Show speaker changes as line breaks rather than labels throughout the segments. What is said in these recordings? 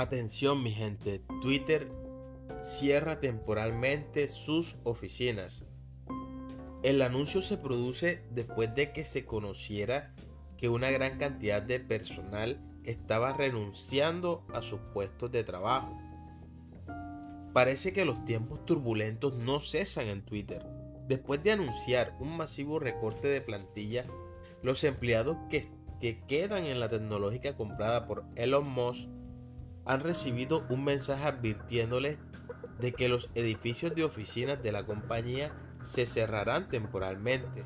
Atención mi gente, Twitter cierra temporalmente sus oficinas. El anuncio se produce después de que se conociera que una gran cantidad de personal estaba renunciando a sus puestos de trabajo. Parece que los tiempos turbulentos no cesan en Twitter. Después de anunciar un masivo recorte de plantilla, los empleados que, que quedan en la tecnológica comprada por Elon Musk han recibido un mensaje advirtiéndoles de que los edificios de oficinas de la compañía se cerrarán temporalmente.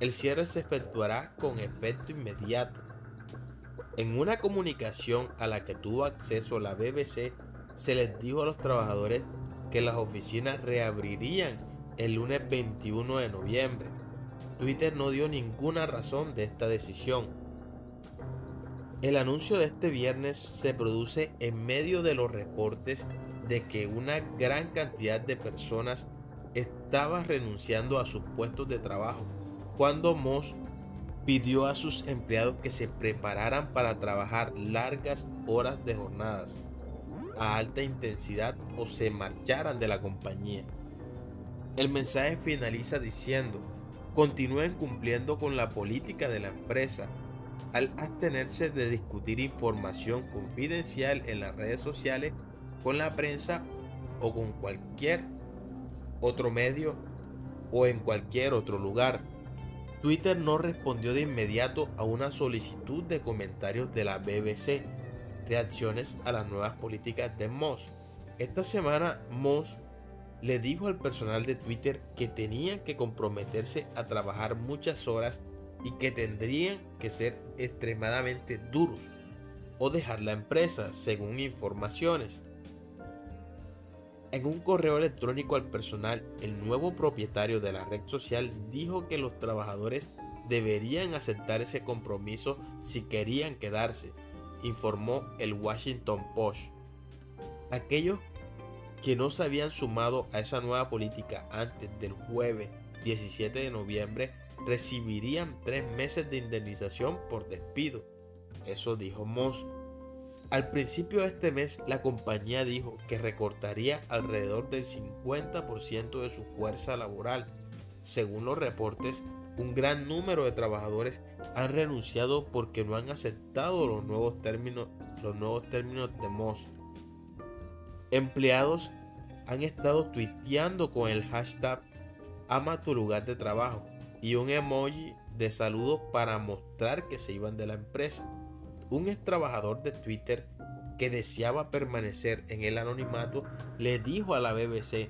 El cierre se efectuará con efecto inmediato. En una comunicación a la que tuvo acceso la BBC, se les dijo a los trabajadores que las oficinas reabrirían el lunes 21 de noviembre. Twitter no dio ninguna razón de esta decisión. El anuncio de este viernes se produce en medio de los reportes de que una gran cantidad de personas estaba renunciando a sus puestos de trabajo cuando Moss pidió a sus empleados que se prepararan para trabajar largas horas de jornadas a alta intensidad o se marcharan de la compañía. El mensaje finaliza diciendo, continúen cumpliendo con la política de la empresa al abstenerse de discutir información confidencial en las redes sociales con la prensa o con cualquier otro medio o en cualquier otro lugar. Twitter no respondió de inmediato a una solicitud de comentarios de la BBC, reacciones a las nuevas políticas de Moss. Esta semana Moss le dijo al personal de Twitter que tenían que comprometerse a trabajar muchas horas y que tendrían que ser extremadamente duros o dejar la empresa, según informaciones. En un correo electrónico al personal, el nuevo propietario de la red social dijo que los trabajadores deberían aceptar ese compromiso si querían quedarse, informó el Washington Post. Aquellos que no se habían sumado a esa nueva política antes del jueves 17 de noviembre recibirían tres meses de indemnización por despido. Eso dijo Moss. Al principio de este mes, la compañía dijo que recortaría alrededor del 50% de su fuerza laboral. Según los reportes, un gran número de trabajadores han renunciado porque no han aceptado los nuevos términos, los nuevos términos de Moss. Empleados han estado tuiteando con el hashtag ama tu lugar de trabajo y un emoji de saludo para mostrar que se iban de la empresa un ex trabajador de Twitter que deseaba permanecer en el anonimato le dijo a la BBC,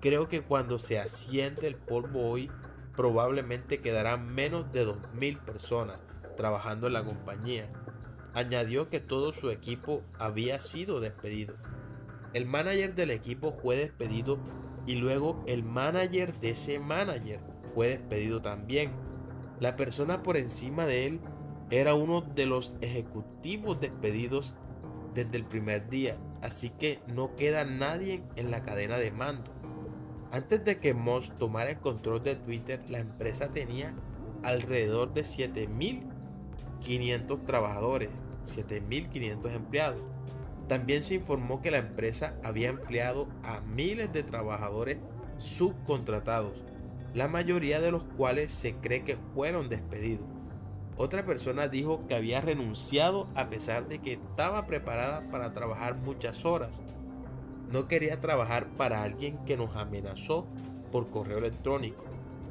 creo que cuando se asiente el polvo hoy probablemente quedarán menos de 2.000 personas trabajando en la compañía. Añadió que todo su equipo había sido despedido. El manager del equipo fue despedido y luego el manager de ese manager fue despedido también. La persona por encima de él era uno de los ejecutivos despedidos desde el primer día, así que no queda nadie en la cadena de mando. Antes de que Moss tomara el control de Twitter, la empresa tenía alrededor de 7.500 trabajadores, 7.500 empleados. También se informó que la empresa había empleado a miles de trabajadores subcontratados, la mayoría de los cuales se cree que fueron despedidos. Otra persona dijo que había renunciado a pesar de que estaba preparada para trabajar muchas horas. No quería trabajar para alguien que nos amenazó por correo electrónico,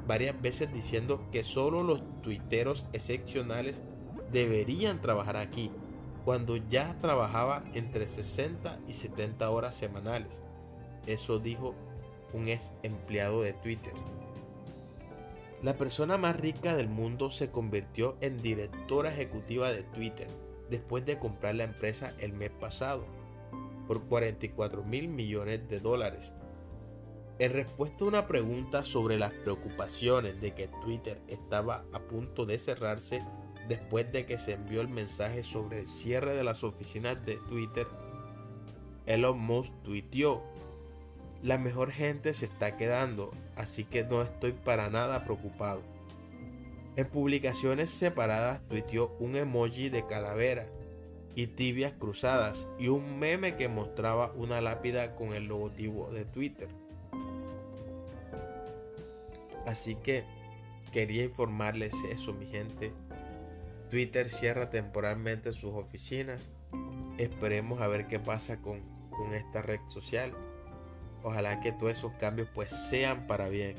varias veces diciendo que solo los tuiteros excepcionales deberían trabajar aquí, cuando ya trabajaba entre 60 y 70 horas semanales. Eso dijo un ex empleado de Twitter. La persona más rica del mundo se convirtió en directora ejecutiva de Twitter después de comprar la empresa el mes pasado por 44 mil millones de dólares. En respuesta a una pregunta sobre las preocupaciones de que Twitter estaba a punto de cerrarse después de que se envió el mensaje sobre el cierre de las oficinas de Twitter, Elon Musk tuiteó la mejor gente se está quedando, así que no estoy para nada preocupado. En publicaciones separadas tuiteó un emoji de calavera y tibias cruzadas y un meme que mostraba una lápida con el logotipo de Twitter. Así que quería informarles eso, mi gente. Twitter cierra temporalmente sus oficinas. Esperemos a ver qué pasa con, con esta red social. Ojalá que todos esos cambios pues sean para bien.